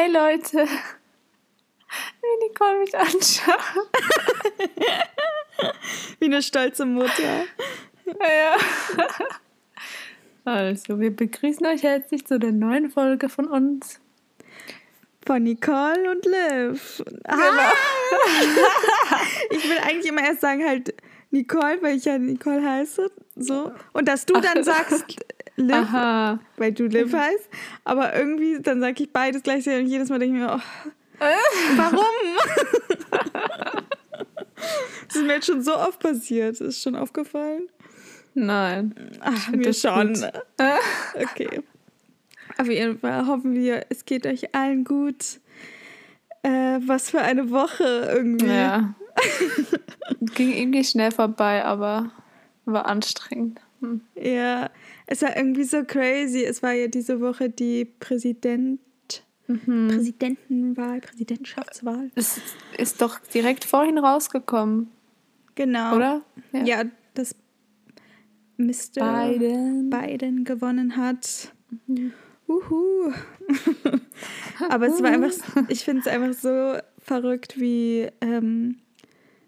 Hey Leute, wie Nicole mich anschaut. wie eine stolze Mutter. Ja. Also, wir begrüßen euch herzlich zu der neuen Folge von uns. Von Nicole und Liv. Genau. ich will eigentlich immer erst sagen halt Nicole, weil ich ja Nicole heiße. So. Und dass du dann sagst Liv, Aha. weil du Liv heißt. Aber irgendwie, dann sage ich beides gleichzeitig und jedes Mal denke ich mir, oh, warum? das ist mir jetzt schon so oft passiert. Ist schon aufgefallen? Nein. Ach, mir schon. okay. Auf jeden Fall hoffen wir, es geht euch allen gut. Äh, was für eine Woche irgendwie. Ja. Ging irgendwie schnell vorbei, aber war anstrengend. Hm. Ja, es war irgendwie so crazy. Es war ja diese Woche die Präsident mhm. Präsidentenwahl, Präsidentschaftswahl. Es ist doch direkt vorhin rausgekommen. Genau. Oder? Ja, ja das Mr. Biden. Biden gewonnen hat. Mhm. Uhu. Aber es war einfach, ich finde es einfach so verrückt, wie ähm,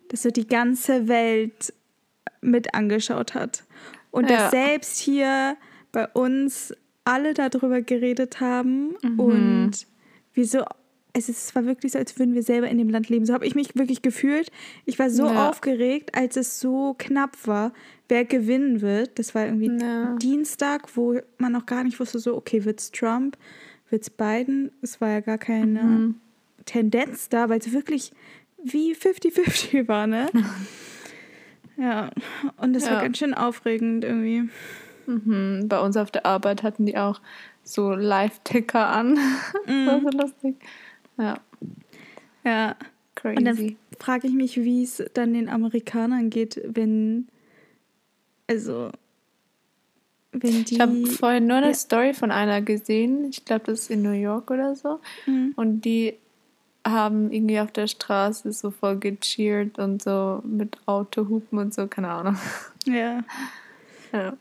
das so die ganze Welt mit angeschaut hat. Und ja. dass selbst hier bei uns alle darüber geredet haben mhm. und wieso es, ist, es war wirklich so, als würden wir selber in dem Land leben. So habe ich mich wirklich gefühlt. Ich war so ja. aufgeregt, als es so knapp war, wer gewinnen wird. Das war irgendwie ja. Dienstag, wo man noch gar nicht wusste, so, okay, wird es Trump, wird es Biden? Es war ja gar keine mhm. Tendenz da, weil es wirklich wie 50-50 war, ne? ja, und das ja. war ganz schön aufregend irgendwie. Mhm. Bei uns auf der Arbeit hatten die auch so Live-Ticker an. Mhm. das war so lustig. Ja. Ja. Crazy. Und dann frage ich mich, wie es dann den Amerikanern geht, wenn. Also. Wenn die, ich habe vorhin nur eine ja. Story von einer gesehen. Ich glaube, das ist in New York oder so. Mhm. Und die haben irgendwie auf der Straße so voll gecheert und so mit Autohupen und so, keine Ahnung. Ja. Ja.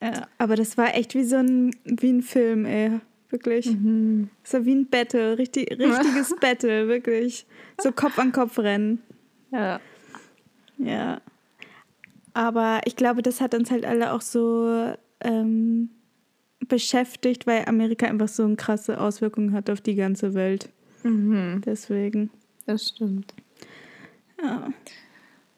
ja aber das war echt wie so ein, wie ein Film, ey. Wirklich. Mhm. War wie ein Battle, richtig, richtiges Battle, wirklich. So Kopf an Kopf rennen. Ja. Ja. Aber ich glaube, das hat uns halt alle auch so ähm, beschäftigt, weil Amerika einfach so eine krasse Auswirkung hat auf die ganze Welt. Mhm. Deswegen. Das stimmt. Ja.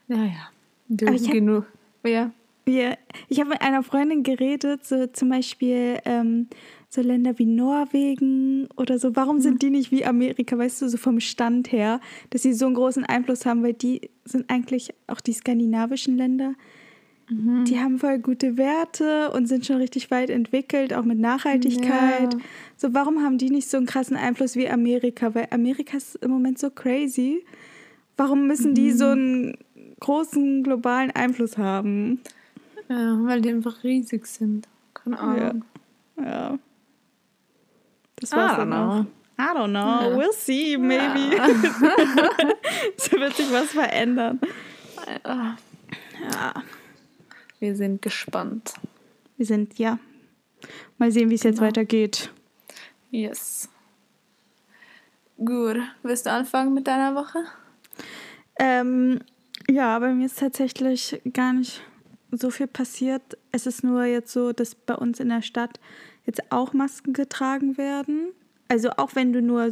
Ja, ja. Du, hab, genug. Ja. ja. Ich habe mit einer Freundin geredet, so zum Beispiel ähm, so Länder wie Norwegen oder so. Warum sind mhm. die nicht wie Amerika, weißt du, so vom Stand her, dass sie so einen großen Einfluss haben, weil die sind eigentlich auch die skandinavischen Länder. Mhm. Die haben voll gute Werte und sind schon richtig weit entwickelt, auch mit Nachhaltigkeit. Ja. So, warum haben die nicht so einen krassen Einfluss wie Amerika? Weil Amerika ist im Moment so crazy. Warum müssen mhm. die so einen großen globalen Einfluss haben? Ja, weil die einfach riesig sind. Keine Ahnung. Ja. ja. Das war's dann auch. I don't know. Ja. We'll see, maybe. Ja. so wird sich was verändern. Ja. Wir sind gespannt. Wir sind, ja. Mal sehen, wie es genau. jetzt weitergeht. Yes. Gut. Willst du anfangen mit deiner Woche? Ähm, ja, bei mir ist tatsächlich gar nicht so viel passiert. Es ist nur jetzt so, dass bei uns in der Stadt jetzt auch Masken getragen werden. Also auch wenn du nur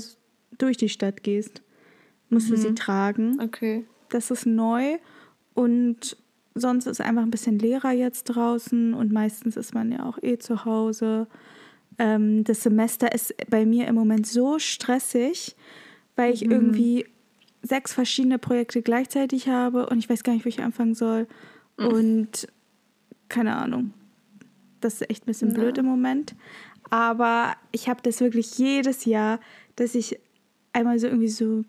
durch die Stadt gehst, musst mhm. du sie mhm. tragen. Okay. Das ist neu und sonst ist einfach ein bisschen leerer jetzt draußen und meistens ist man ja auch eh zu Hause. Ähm, das Semester ist bei mir im Moment so stressig, weil ich mhm. irgendwie sechs verschiedene Projekte gleichzeitig habe und ich weiß gar nicht, wo ich anfangen soll. Mhm. Und keine Ahnung. Das ist echt ein bisschen ja. blöd im Moment. Aber ich habe das wirklich jedes Jahr, dass ich einmal so irgendwie so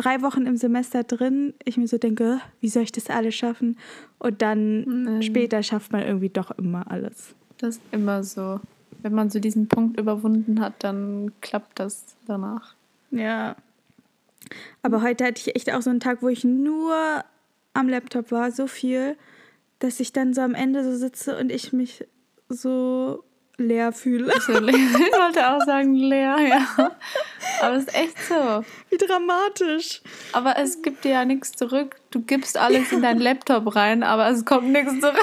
drei Wochen im Semester drin, ich mir so denke, wie soll ich das alles schaffen? Und dann Nein. später schafft man irgendwie doch immer alles. Das ist immer so. Wenn man so diesen Punkt überwunden hat, dann klappt das danach. Ja. Aber heute hatte ich echt auch so einen Tag, wo ich nur am Laptop war, so viel, dass ich dann so am Ende so sitze und ich mich so leer fühle. Ich wollte auch sagen leer, ja. Aber es ist echt so. Wie dramatisch. Aber es gibt dir ja nichts zurück. Du gibst alles in deinen Laptop rein, aber es kommt nichts zurück.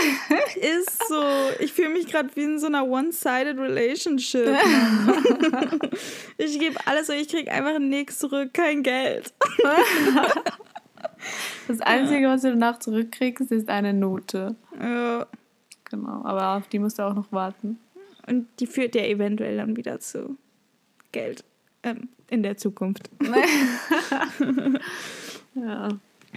Ist so. Ich fühle mich gerade wie in so einer one-sided relationship. ich gebe alles und ich kriege einfach nichts zurück, kein Geld. Das Einzige, was du danach zurückkriegst, ist eine Note. Ja. Genau, aber auf die musst du auch noch warten. Und die führt ja eventuell dann wieder zu Geld ähm, in der Zukunft. ja.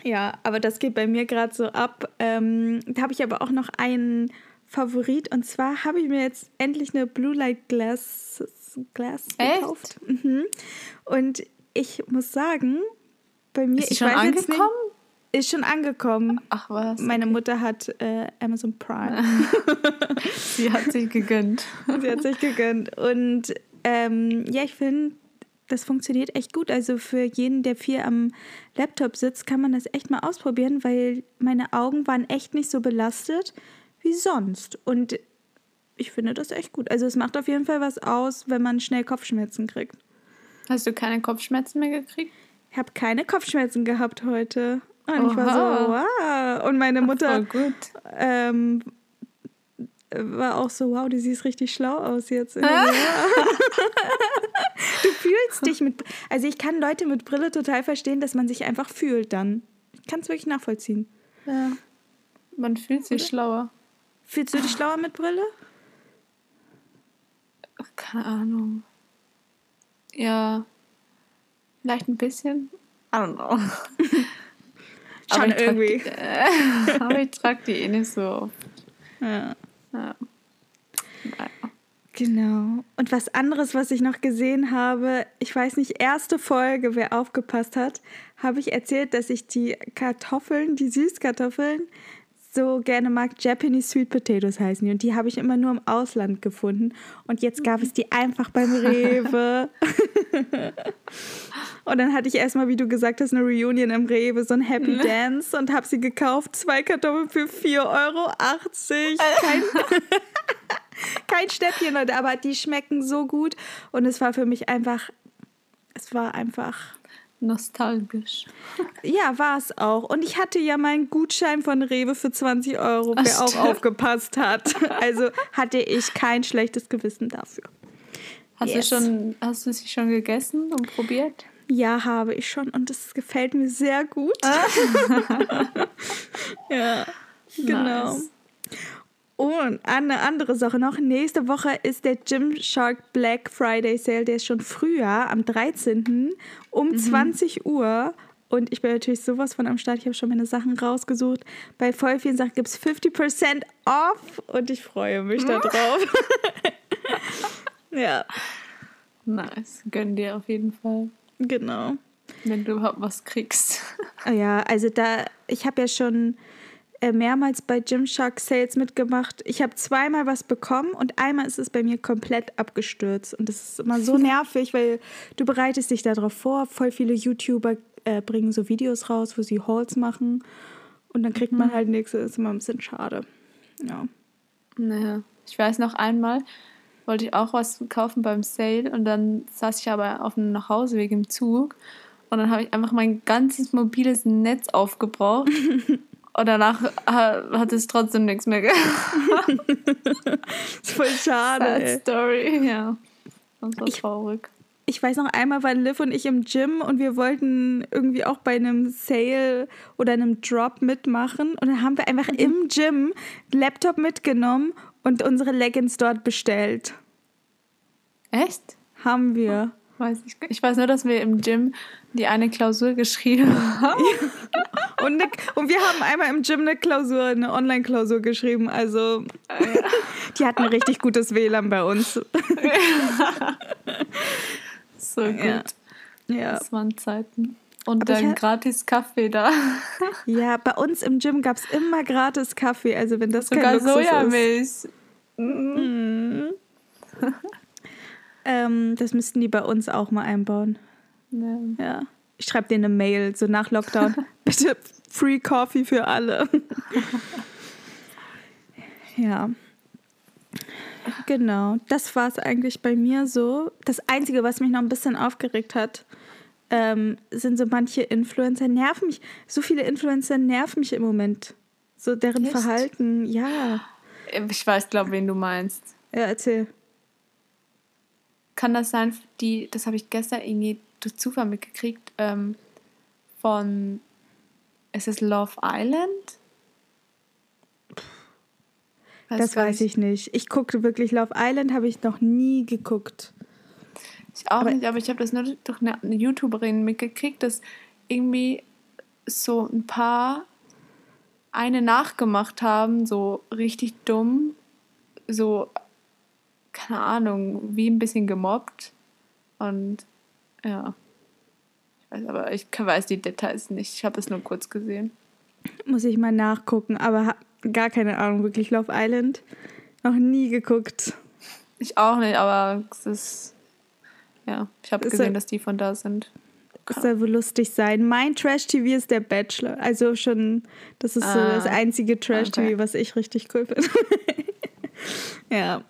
Ja, aber das geht bei mir gerade so ab. Ähm, da habe ich aber auch noch einen Favorit und zwar habe ich mir jetzt endlich eine Blue Light Glass, Glass gekauft. Mhm. Und ich muss sagen, bei mir ist ich schon weiß angekommen? Ist schon angekommen. Ach was. Meine Mutter hat äh, Amazon Prime. Sie hat sich gegönnt. Sie hat sich gegönnt. Und ähm, ja, ich finde, das funktioniert echt gut. Also für jeden, der viel am Laptop sitzt, kann man das echt mal ausprobieren, weil meine Augen waren echt nicht so belastet wie sonst. Und ich finde das echt gut. Also es macht auf jeden Fall was aus, wenn man schnell Kopfschmerzen kriegt. Hast du keine Kopfschmerzen mehr gekriegt? Ich habe keine Kopfschmerzen gehabt heute. Und Oha. ich war so, wow. Und meine Mutter ähm, war auch so, wow, du siehst richtig schlau aus jetzt. du fühlst dich mit. Also ich kann Leute mit Brille total verstehen, dass man sich einfach fühlt dann. Ich kann es wirklich nachvollziehen. Ja. Man fühlt sich Oder? schlauer. Fühlst du dich schlauer mit Brille? Keine Ahnung. Ja. Vielleicht ein bisschen. I don't know. Schon aber irgendwie. Trag, äh, aber ich trage die eh nicht so oft. Ja. ja. Genau. Und was anderes, was ich noch gesehen habe, ich weiß nicht, erste Folge, wer aufgepasst hat, habe ich erzählt, dass ich die Kartoffeln, die Süßkartoffeln, so gerne mag. Japanese Sweet Potatoes heißen die. Und die habe ich immer nur im Ausland gefunden. Und jetzt gab es die einfach beim Rewe. und dann hatte ich erstmal, wie du gesagt hast, eine Reunion im Rewe, so ein Happy Dance und habe sie gekauft. Zwei Kartoffeln für 4,80 Euro. Kein, kein Stäbchen, Leute. Aber die schmecken so gut. Und es war für mich einfach, es war einfach nostalgisch. Ja, war es auch. Und ich hatte ja meinen Gutschein von Rewe für 20 Euro, wer Ach, auch aufgepasst hat. Also hatte ich kein schlechtes Gewissen dafür. Hast, yes. du, schon, hast du sie schon gegessen und probiert? Ja, habe ich schon und es gefällt mir sehr gut. Ah. ja, genau. Nice. Und eine andere Sache noch. Nächste Woche ist der Gymshark Black Friday Sale. Der ist schon früher, am 13. um mhm. 20 Uhr. Und ich bin natürlich sowas von am Start. Ich habe schon meine Sachen rausgesucht. Bei voll vielen Sachen gibt es 50% off. Und ich freue mich darauf. ja. Nice. Gönn dir auf jeden Fall. Genau. Wenn du überhaupt was kriegst. Ja, also da, ich habe ja schon mehrmals bei Gymshark Sales mitgemacht. Ich habe zweimal was bekommen und einmal ist es bei mir komplett abgestürzt. Und das ist immer so nervig, weil du bereitest dich darauf vor. Voll viele YouTuber äh, bringen so Videos raus, wo sie Hauls machen. Und dann kriegt man mhm. halt nichts. Das ist immer ein bisschen schade. Ja. Naja, ich weiß noch einmal, wollte ich auch was kaufen beim Sale und dann saß ich aber auf dem Nachhauseweg im Zug und dann habe ich einfach mein ganzes mobiles Netz aufgebraucht Und danach hat es trotzdem nichts mehr gehabt. das ist voll schade. Sad Story, ja. Das war traurig. Ich weiß noch einmal waren Liv und ich im Gym und wir wollten irgendwie auch bei einem Sale oder einem Drop mitmachen. Und dann haben wir einfach mhm. im Gym Laptop mitgenommen und unsere Leggings dort bestellt. Echt? Haben wir. Weiß ich, ich weiß nur, dass wir im Gym die eine Klausur geschrieben haben. und, ne, und wir haben einmal im Gym eine Klausur, eine Online-Klausur geschrieben. Also die hatten richtig gutes WLAN bei uns. so gut. Ja. ja. Das waren Zeiten. Und Aber dann gratis Kaffee da. ja, bei uns im Gym gab es immer gratis Kaffee. Also wenn das Sogar kein Luxus Sojamilch. ist. Mhm. Ähm, das müssten die bei uns auch mal einbauen. Ja. ja. Ich schreibe dir eine Mail, so nach Lockdown. Bitte Free Coffee für alle. ja. Genau, das war es eigentlich bei mir so. Das Einzige, was mich noch ein bisschen aufgeregt hat, ähm, sind so manche Influencer nerven mich. So viele Influencer nerven mich im Moment. So deren Echt? Verhalten, ja. Ich weiß, glaube wen du meinst. Ja, erzähl. Kann das sein, die, das habe ich gestern irgendwie durch Zufall mitgekriegt, ähm, von, ist es Love Island? Weiß das weiß ich nicht. Ich gucke wirklich Love Island, habe ich noch nie geguckt. Ich auch aber nicht, aber ich habe das nur durch eine, eine YouTuberin mitgekriegt, dass irgendwie so ein paar eine nachgemacht haben, so richtig dumm, so, keine Ahnung, wie ein bisschen gemobbt. Und ja. Ich weiß, aber ich weiß die Details nicht. Ich habe es nur kurz gesehen. Muss ich mal nachgucken, aber gar keine Ahnung, wirklich Love Island. Noch nie geguckt. Ich auch nicht, aber es ist. Ja, ich habe gesehen, dass die von da sind. Das soll wohl lustig sein. Mein Trash-TV ist der Bachelor. Also schon, das ist ah, so das einzige Trash-TV, okay. was ich richtig cool finde. ja,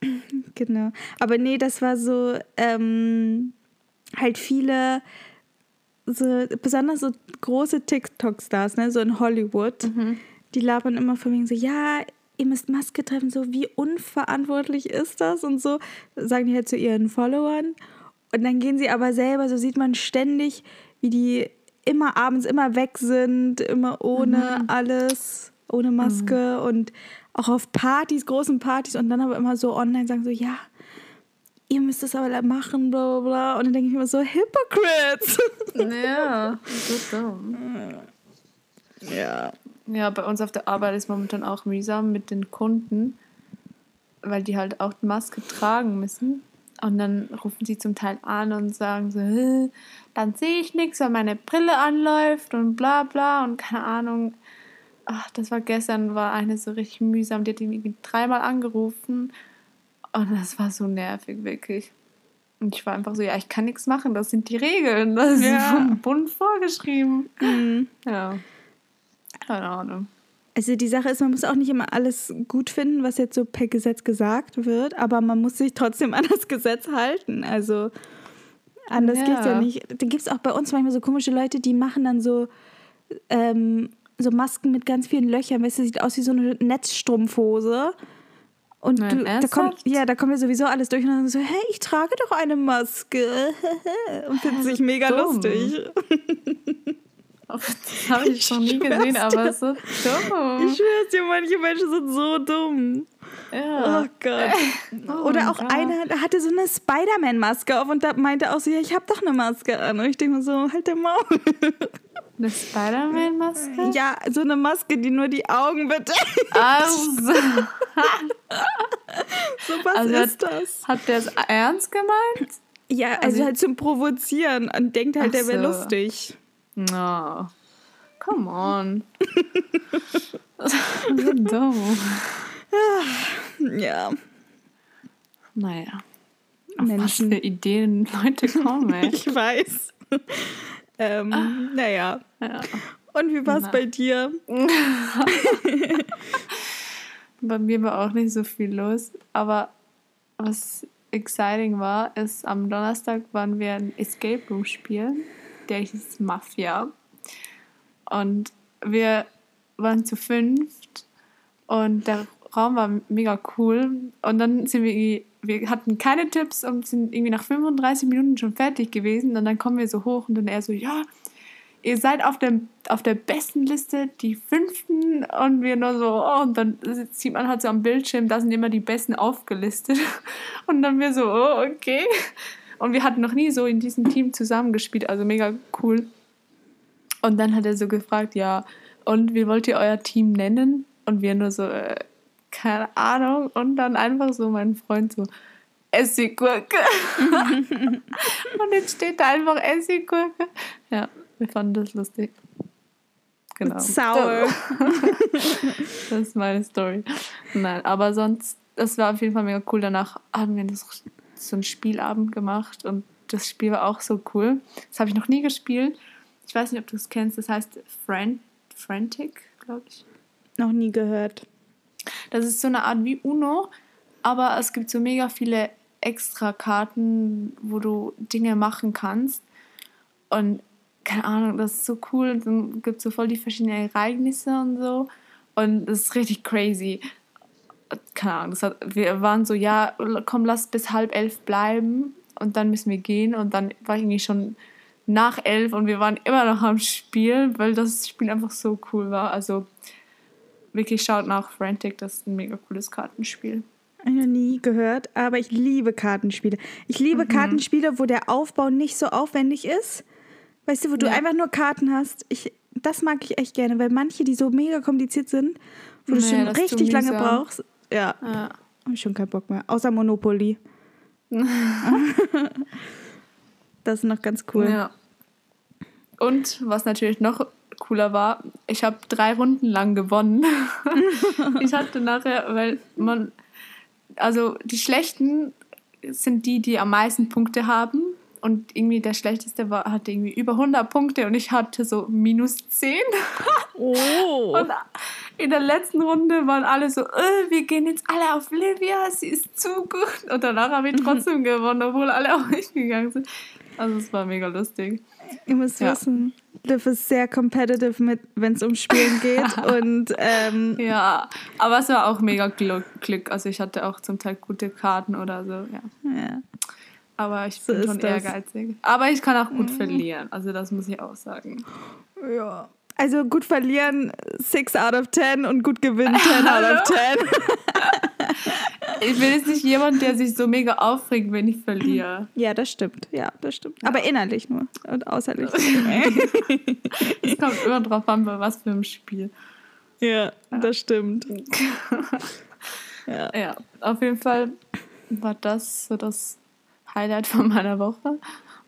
genau. Aber nee, das war so, ähm, halt viele, so, besonders so große TikTok-Stars, ne, so in Hollywood, mhm. die labern immer von wegen so, ja, ihr müsst Maske treffen, so wie unverantwortlich ist das und so, sagen die halt zu ihren Followern. Und dann gehen sie aber selber, so sieht man ständig, wie die immer abends immer weg sind, immer ohne mhm. alles, ohne Maske mhm. und auch auf Partys, großen Partys und dann aber immer so online sagen so, ja, ihr müsst das aber machen, bla bla bla. Und dann denke ich immer so, Hypocrites! Ja, so dumm. Ja. Ja, bei uns auf der Arbeit ist momentan auch mühsam mit den Kunden, weil die halt auch Maske tragen müssen. Und dann rufen sie zum Teil an und sagen so, dann sehe ich nichts, weil meine Brille anläuft und bla bla und keine Ahnung. Ach, das war gestern, war eine so richtig mühsam. Die hat irgendwie dreimal angerufen und das war so nervig, wirklich. Und ich war einfach so, ja, ich kann nichts machen, das sind die Regeln. Das ja. ist vom Bund vorgeschrieben. Mhm. Ja. Keine Ahnung. Also die Sache ist, man muss auch nicht immer alles gut finden, was jetzt so per Gesetz gesagt wird, aber man muss sich trotzdem an das Gesetz halten. Also anders ja. geht's ja nicht. Da gibt es auch bei uns manchmal so komische Leute, die machen dann so, ähm, so Masken mit ganz vielen Löchern. Weißt du, sieht aus wie so eine Netzstrumpfhose. Und Nein, du, da kommt, ja, da kommt ja sowieso alles durch und dann so, hey, ich trage doch eine Maske. und findet sich mega dumm. lustig. Das habe ich noch nie gesehen, aber so dumm. Ich schwör's dir, manche Menschen sind so dumm. Ja. Oh Gott. Oh Oder auch Gott. einer hatte so eine Spider-Man-Maske auf und da meinte auch so, ja, ich habe doch eine Maske an. Und ich denke mir so, halt der Maul. Eine Spider-Man-Maske? Ja, so eine Maske, die nur die Augen bedeckt. Also. so was also ist hat, das. Hat der es ernst gemeint? Ja, also, also halt zum Provozieren und denkt halt, Ach der wäre so. lustig. No. Come on. so dumm. Ja. Naja. Auf Menschen. was für Ideen Leute kommen, ey. ich weiß. Ähm, ah. Naja. Ja. Und wie war es bei dir? bei mir war auch nicht so viel los. Aber was exciting war, ist, am Donnerstag waren wir ein Escape Room spielen der hieß Mafia. Und wir waren zu fünft und der Raum war mega cool. Und dann sind wir, wir hatten keine Tipps und sind irgendwie nach 35 Minuten schon fertig gewesen. Und dann kommen wir so hoch und dann er so, ja, ihr seid auf der, auf der besten Liste, die fünften. Und wir nur so, oh, und dann sieht man halt so am Bildschirm, da sind immer die besten aufgelistet. Und dann wir so, oh, okay. Und wir hatten noch nie so in diesem Team zusammengespielt, also mega cool. Und dann hat er so gefragt, ja, und wie wollt ihr euer Team nennen? Und wir nur so, äh, keine Ahnung. Und dann einfach so mein Freund so, Essiggurke. und jetzt steht da einfach Essiggurke. Ja, wir fanden das lustig. Genau. Sauer. das ist meine Story. Nein, aber sonst, das war auf jeden Fall mega cool. Danach haben wir das so einen Spielabend gemacht und das Spiel war auch so cool. Das habe ich noch nie gespielt. Ich weiß nicht, ob du es kennst. Das heißt Fran Frantic, glaube ich. Noch nie gehört. Das ist so eine Art wie Uno, aber es gibt so mega viele extra Karten, wo du Dinge machen kannst. Und keine Ahnung, das ist so cool. Und dann gibt es so voll die verschiedenen Ereignisse und so. Und das ist richtig crazy. Keine Ahnung, das hat, wir waren so, ja, komm, lass bis halb elf bleiben und dann müssen wir gehen. Und dann war ich irgendwie schon nach elf und wir waren immer noch am Spiel, weil das Spiel einfach so cool war. Also wirklich schaut nach Frantic, das ist ein mega cooles Kartenspiel. Ich noch nie gehört, aber ich liebe Kartenspiele. Ich liebe mhm. Kartenspiele, wo der Aufbau nicht so aufwendig ist. Weißt du, wo du einfach nur Karten hast. Ich, das mag ich echt gerne, weil manche, die so mega kompliziert sind, wo nee, du schon richtig lange brauchst. Ja. ja. Hab ich schon keinen Bock mehr. Außer Monopoly. das ist noch ganz cool. Ja. Und was natürlich noch cooler war, ich habe drei Runden lang gewonnen. ich hatte nachher, weil man, also die Schlechten sind die, die am meisten Punkte haben. Und irgendwie der Schlechteste war, hatte irgendwie über 100 Punkte und ich hatte so minus 10. Oh. Und in der letzten Runde waren alle so, äh, wir gehen jetzt alle auf Livia, sie ist zu gut. Und danach habe ich trotzdem gewonnen, obwohl alle auch nicht gegangen sind. Also es war mega lustig. Ihr müsst ja. wissen, Liv ist sehr competitive mit, wenn es um Spielen geht. und ähm, ja, aber es war auch mega Glück. Also ich hatte auch zum Teil gute Karten oder so. Ja. ja. Aber ich so bin schon ehrgeizig. Aber ich kann auch gut mhm. verlieren. Also das muss ich auch sagen. Ja. Also gut verlieren 6 out of 10 und gut gewinnen 10 out of 10. ich bin jetzt nicht jemand, der sich so mega aufregt, wenn ich verliere. Ja, das stimmt. Ja, das stimmt. Aber innerlich nur und außerlich. es kommt immer drauf an, bei was für ein Spiel. Ja, ja. das stimmt. ja. ja, auf jeden Fall war das so das Highlight von meiner Woche.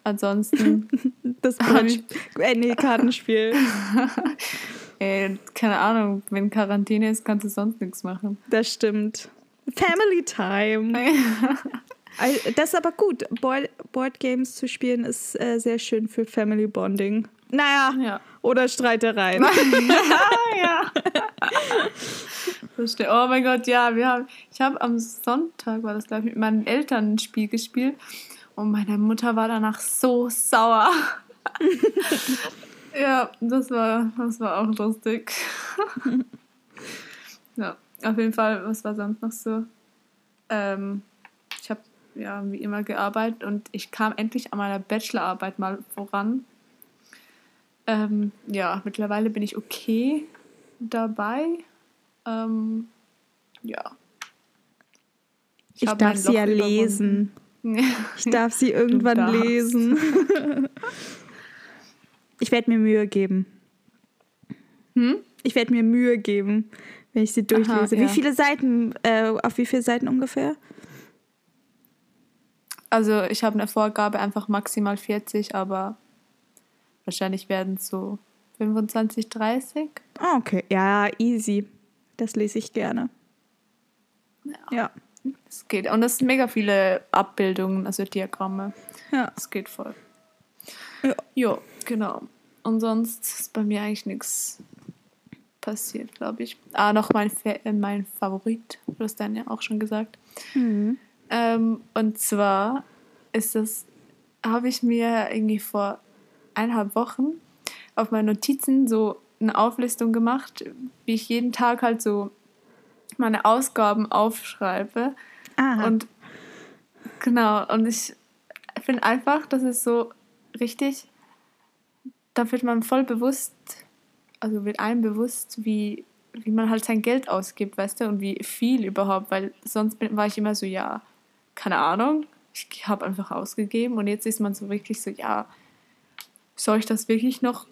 Ansonsten. das Brunch, äh, nee, Kartenspiel. Ey, keine Ahnung, wenn Quarantäne ist, kannst du sonst nichts machen. Das stimmt. Family Time. das ist aber gut. Board, Board Games zu spielen ist äh, sehr schön für Family Bonding. Naja, ja. oder Streitereien. ja. Verstehe. Oh mein Gott, ja, wir haben, ich habe am Sonntag, war das glaube ich, mit meinen Eltern ein Spiel gespielt und meine Mutter war danach so sauer. ja, das war, das war auch lustig. ja, auf jeden Fall, was war sonst noch so? Ähm, ich habe ja wie immer gearbeitet und ich kam endlich an meiner Bachelorarbeit mal voran. Ähm, ja, mittlerweile bin ich okay dabei. Ähm, ja. Ich, ich darf sie ja lesen. Ich darf sie irgendwann lesen. ich werde mir Mühe geben. Hm? Ich werde mir Mühe geben, wenn ich sie durchlese. Aha, ja. Wie viele Seiten, äh, auf wie viele Seiten ungefähr? Also ich habe eine Vorgabe, einfach maximal 40, aber wahrscheinlich werden es so 25, 30. Ah, okay. Ja, easy. Das lese ich gerne. Ja. ja. Es geht. Und es sind mega viele Abbildungen, also Diagramme. Ja. Es geht voll. Ja. Jo, genau. Und sonst ist bei mir eigentlich nichts passiert, glaube ich. Ah, noch mein, äh, mein Favorit, du hast dann ja auch schon gesagt. Mhm. Ähm, und zwar ist das, habe ich mir irgendwie vor eineinhalb Wochen auf meine Notizen so eine Auflistung gemacht, wie ich jeden Tag halt so meine Ausgaben aufschreibe. Aha. Und genau, und ich finde einfach, das ist so richtig, da wird man voll bewusst, also wird einem bewusst, wie, wie man halt sein Geld ausgibt, weißt du, und wie viel überhaupt, weil sonst bin, war ich immer so, ja, keine Ahnung, ich habe einfach ausgegeben und jetzt ist man so wirklich so, ja, soll ich das wirklich noch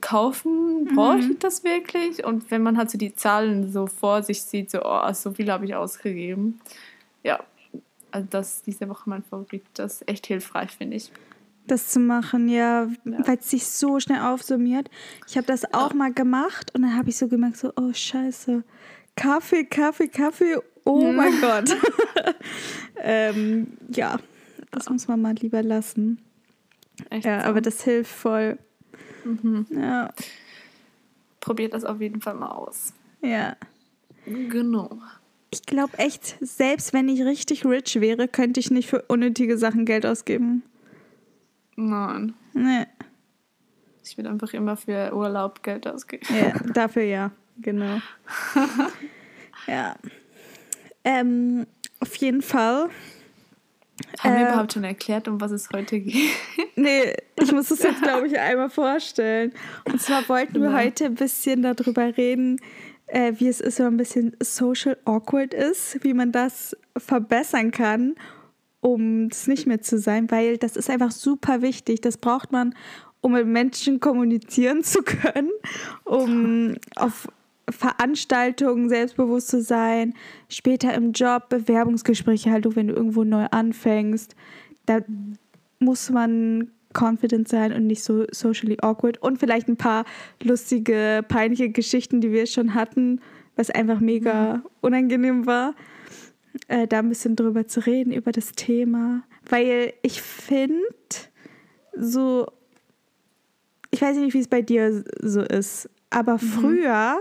kaufen? Brauche ich mhm. das wirklich? Und wenn man halt so die Zahlen so vor sich sieht, so, oh, so viel habe ich ausgegeben. Ja, also das ist diese Woche mein Favorit. Das ist echt hilfreich, finde ich. Das zu machen, ja, ja. weil es sich so schnell aufsummiert. Ich habe das ja. auch mal gemacht und dann habe ich so gemerkt, so, oh scheiße, Kaffee, Kaffee, Kaffee, oh mhm. mein Gott. ähm, ja, das muss man mal lieber lassen. Echt ja, so. aber das hilft voll. Mhm. Ja. Probiert das auf jeden Fall mal aus. Ja. Genau. ich glaube echt, selbst wenn ich richtig rich wäre, könnte ich nicht für unnötige Sachen Geld ausgeben. Nein. Nee. Ich würde einfach immer für Urlaub Geld ausgeben. Ja, dafür ja, genau. ja. Ähm, auf jeden Fall. Haben äh, wir überhaupt schon erklärt, um was es heute geht? nee, ich muss es jetzt, glaube ich, einmal vorstellen. Und zwar wollten wir heute ein bisschen darüber reden, äh, wie es ist, wenn man ein bisschen social awkward ist, wie man das verbessern kann, um es nicht mehr zu sein, weil das ist einfach super wichtig. Das braucht man, um mit Menschen kommunizieren zu können, um auf Veranstaltungen selbstbewusst zu sein, später im Job, Bewerbungsgespräche halt, wenn du irgendwo neu anfängst. Da muss man confident sein und nicht so socially awkward. Und vielleicht ein paar lustige, peinliche Geschichten, die wir schon hatten, was einfach mega unangenehm war, äh, da ein bisschen drüber zu reden, über das Thema. Weil ich finde, so, ich weiß nicht, wie es bei dir so ist, aber mhm. früher,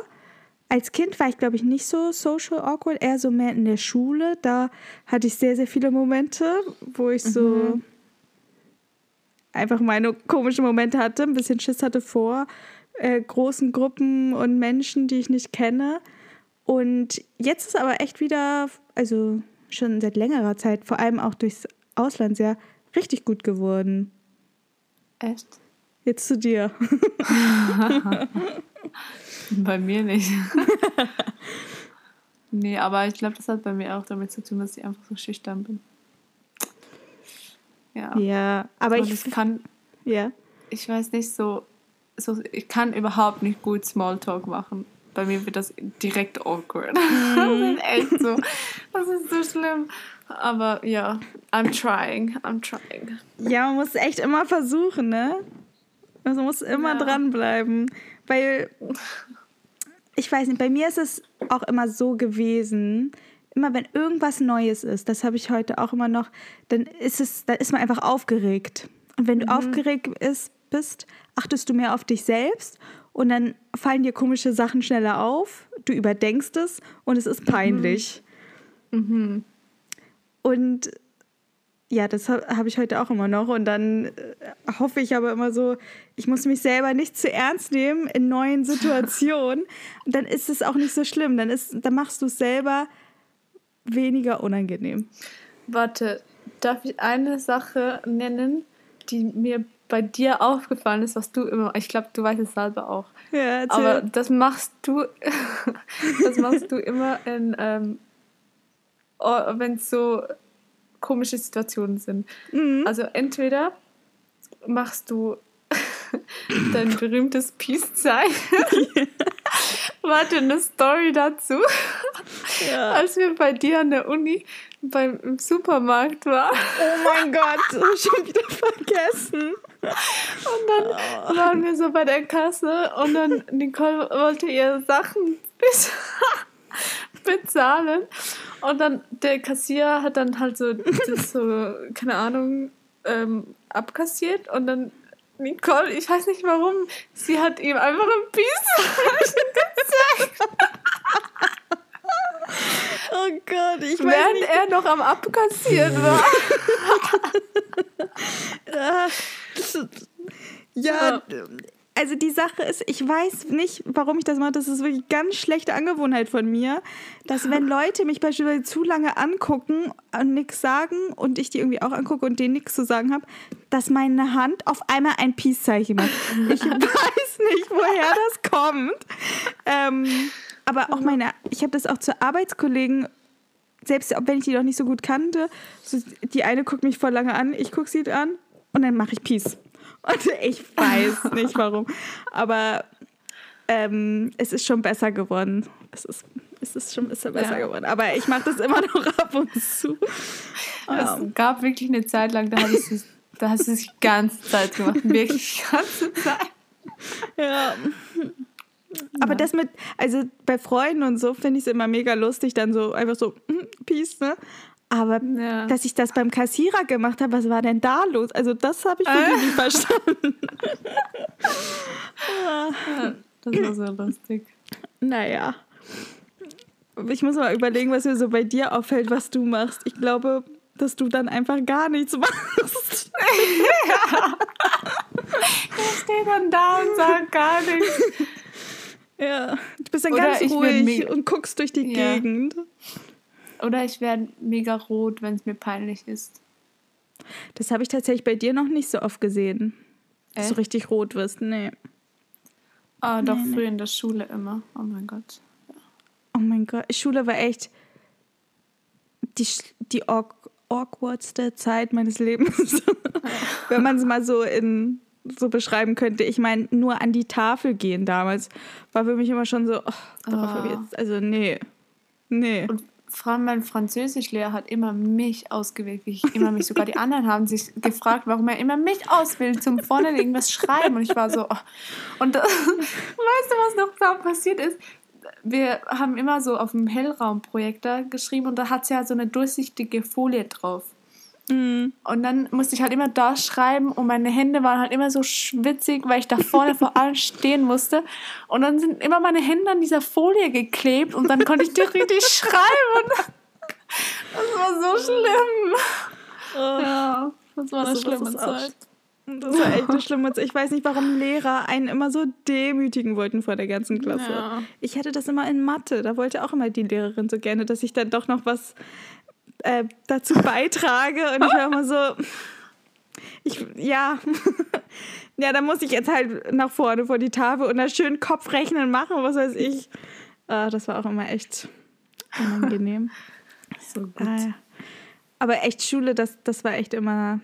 als Kind war ich, glaube ich, nicht so social awkward, eher so mehr in der Schule. Da hatte ich sehr, sehr viele Momente, wo ich so mhm einfach meine komischen Momente hatte, ein bisschen Schiss hatte vor äh, großen Gruppen und Menschen, die ich nicht kenne. Und jetzt ist aber echt wieder, also schon seit längerer Zeit, vor allem auch durchs Ausland sehr richtig gut geworden. Echt? Jetzt zu dir. bei mir nicht. nee, aber ich glaube, das hat bei mir auch damit zu tun, dass ich einfach so schüchtern bin. Ja. Ja, aber Und ich, ich kann. Ja. Ich weiß nicht so, so. Ich kann überhaupt nicht gut Smalltalk machen. Bei mir wird das direkt awkward. Mm. das ist echt so. Das ist so schlimm. Aber ja, I'm trying. I'm trying. Ja, man muss echt immer versuchen, ne? Also man muss immer ja. dranbleiben. Weil, ich weiß nicht, bei mir ist es auch immer so gewesen, immer wenn irgendwas Neues ist, das habe ich heute auch immer noch, dann ist es, dann ist man einfach aufgeregt. Und wenn du mhm. aufgeregt ist, bist, achtest du mehr auf dich selbst und dann fallen dir komische Sachen schneller auf, du überdenkst es und es ist mhm. peinlich. Mhm. Und ja, das habe hab ich heute auch immer noch. Und dann äh, hoffe ich aber immer so, ich muss mich selber nicht zu ernst nehmen in neuen Situationen. Und dann ist es auch nicht so schlimm. Dann, ist, dann machst du es selber weniger unangenehm. Warte, darf ich eine Sache nennen, die mir bei dir aufgefallen ist, was du immer, ich glaube, du weißt es selber auch. Ja, erzähl. Aber das machst du, das machst du immer in, ähm, wenn es so komische Situationen sind. Mhm. Also entweder machst du dein berühmtes Peace-Zeichen. Warte, eine Story dazu. Ja. Als wir bei dir an der Uni beim Supermarkt waren. Oh mein Gott, schon wieder vergessen. Und dann oh. waren wir so bei der Kasse und dann Nicole wollte ihr Sachen bezahlen. Und dann der Kassier hat dann halt so, so keine Ahnung, ähm, abkassiert und dann Nicole, ich weiß nicht warum, sie hat ihm einfach ein Peace gezeigt. oh Gott, ich weiß Während nicht. er noch am Abkassieren war. ja, also die Sache ist, ich weiß nicht, warum ich das mache. Das ist wirklich eine ganz schlechte Angewohnheit von mir, dass wenn Leute mich beispielsweise zu lange angucken und nichts sagen und ich die irgendwie auch angucke und denen nichts zu sagen habe, dass meine Hand auf einmal ein Peace-Zeichen macht. Ich weiß nicht, woher das kommt. Ähm, aber auch meine, ich habe das auch zu Arbeitskollegen selbst wenn ich die noch nicht so gut kannte, so die eine guckt mich voll lange an, ich gucke sie an und dann mache ich Peace. Und ich weiß nicht warum. Aber ähm, es ist schon besser geworden. Es ist, es ist schon ein bisschen besser ja. geworden. Aber ich mache das immer noch ab und zu. Es um. gab wirklich eine Zeit lang, da, es, da hast du es die ganze Zeit gemacht. Wirklich die ganze Zeit. Ja. Aber ja. das mit, also bei Freunden und so finde ich es immer mega lustig, dann so einfach so, hm, Peace, ne? Aber ja. dass ich das beim Kassierer gemacht habe, was war denn da los? Also das habe ich wirklich äh. nicht verstanden. ja, das war so lustig. Naja. ich muss mal überlegen, was mir so bei dir auffällt, was du machst. Ich glaube, dass du dann einfach gar nichts machst. ja. Ich stehe dann da und sage gar nichts. Ja, du bist dann Oder ganz ruhig und guckst durch die ja. Gegend. Oder ich werde mega rot, wenn es mir peinlich ist. Das habe ich tatsächlich bei dir noch nicht so oft gesehen. Echt? Dass du richtig rot wirst. Nee. Ah, doch, nee, früher nee. in der Schule immer. Oh mein Gott. Ja. Oh mein Gott. Schule war echt die, die awkwardste Zeit meines Lebens. Wenn man es mal so in so beschreiben könnte. Ich meine, nur an die Tafel gehen damals war für mich immer schon so, oh, darauf oh. jetzt, also nee, nee. Und mein Französischlehrer hat immer mich ausgewählt, wie ich immer mich, sogar die anderen haben sich gefragt, warum er immer mich auswählt zum vorne irgendwas schreiben und ich war so, oh. und äh, weißt du, was noch da passiert ist? Wir haben immer so auf dem Hellraumprojektor geschrieben und da hat es ja so eine durchsichtige Folie drauf. Mhm. Und dann musste ich halt immer da schreiben und meine Hände waren halt immer so schwitzig, weil ich da vorne vor allem stehen musste. Und dann sind immer meine Hände an dieser Folie geklebt und dann konnte ich dir richtig schreiben. das war so schlimm. Oh. Ja, das war eine schlimme Zeit. Das war echt eine schlimme Zeit. Ich weiß nicht, warum Lehrer einen immer so demütigen wollten vor der ganzen Klasse. Ja. Ich hatte das immer in Mathe. Da wollte auch immer die Lehrerin so gerne, dass ich dann doch noch was äh, dazu beitrage. Und ich war immer so, ich, ja, ja, da muss ich jetzt halt nach vorne vor die Tafel und da schön Kopfrechnen machen, was weiß ich. Äh, das war auch immer echt unangenehm. so gut. Äh, aber echt Schule, das, das war echt immer,